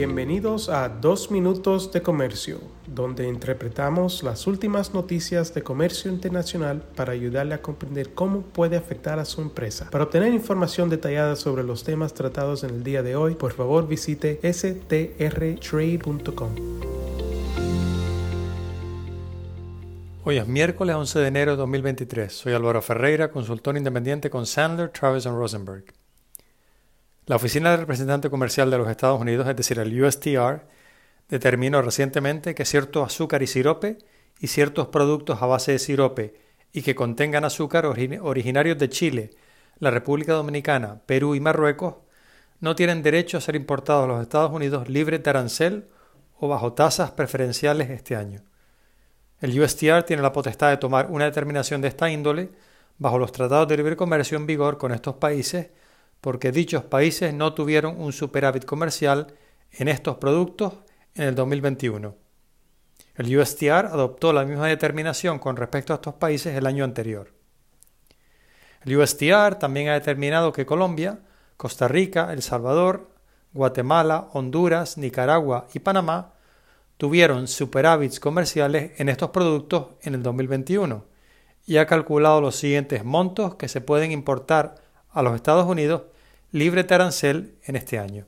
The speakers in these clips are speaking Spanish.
Bienvenidos a Dos Minutos de Comercio, donde interpretamos las últimas noticias de comercio internacional para ayudarle a comprender cómo puede afectar a su empresa. Para obtener información detallada sobre los temas tratados en el día de hoy, por favor visite strtrade.com. Hoy es miércoles 11 de enero de 2023. Soy Álvaro Ferreira, consultor independiente con Sandler, Travis Rosenberg. La Oficina del Representante Comercial de los Estados Unidos, es decir, el USTR, determinó recientemente que cierto azúcar y sirope y ciertos productos a base de sirope y que contengan azúcar originarios de Chile, la República Dominicana, Perú y Marruecos no tienen derecho a ser importados a los Estados Unidos libre de arancel o bajo tasas preferenciales este año. El USTR tiene la potestad de tomar una determinación de esta índole bajo los tratados de libre comercio en vigor con estos países porque dichos países no tuvieron un superávit comercial en estos productos en el 2021. El USTR adoptó la misma determinación con respecto a estos países el año anterior. El USTR también ha determinado que Colombia, Costa Rica, El Salvador, Guatemala, Honduras, Nicaragua y Panamá tuvieron superávits comerciales en estos productos en el 2021 y ha calculado los siguientes montos que se pueden importar a los Estados Unidos libre de arancel en este año.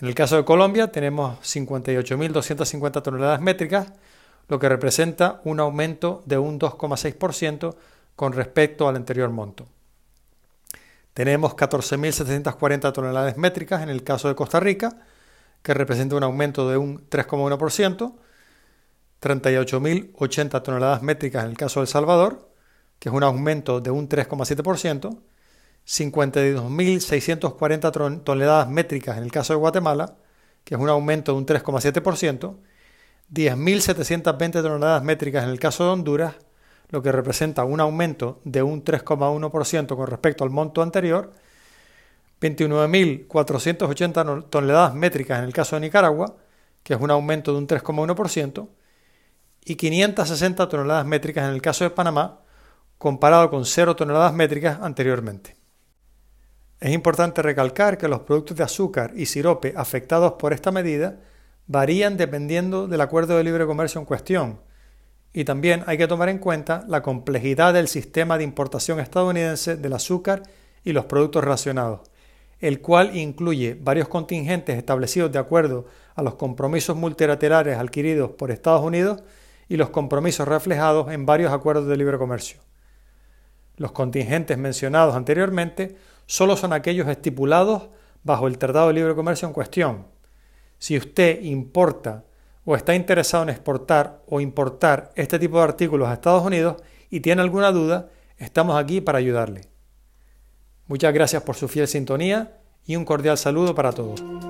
En el caso de Colombia tenemos 58.250 toneladas métricas, lo que representa un aumento de un 2,6% con respecto al anterior monto. Tenemos 14.740 toneladas métricas en el caso de Costa Rica, que representa un aumento de un 3,1%, 38.080 toneladas métricas en el caso de El Salvador, que es un aumento de un 3,7%, 52.640 toneladas métricas en el caso de Guatemala, que es un aumento de un 3,7%, 10.720 toneladas métricas en el caso de Honduras, lo que representa un aumento de un 3,1% con respecto al monto anterior, 29.480 toneladas métricas en el caso de Nicaragua, que es un aumento de un 3,1%, y 560 toneladas métricas en el caso de Panamá, comparado con 0 toneladas métricas anteriormente. Es importante recalcar que los productos de azúcar y sirope afectados por esta medida varían dependiendo del acuerdo de libre comercio en cuestión, y también hay que tomar en cuenta la complejidad del sistema de importación estadounidense del azúcar y los productos relacionados, el cual incluye varios contingentes establecidos de acuerdo a los compromisos multilaterales adquiridos por Estados Unidos y los compromisos reflejados en varios acuerdos de libre comercio. Los contingentes mencionados anteriormente solo son aquellos estipulados bajo el Tratado de Libre Comercio en cuestión. Si usted importa o está interesado en exportar o importar este tipo de artículos a Estados Unidos y tiene alguna duda, estamos aquí para ayudarle. Muchas gracias por su fiel sintonía y un cordial saludo para todos.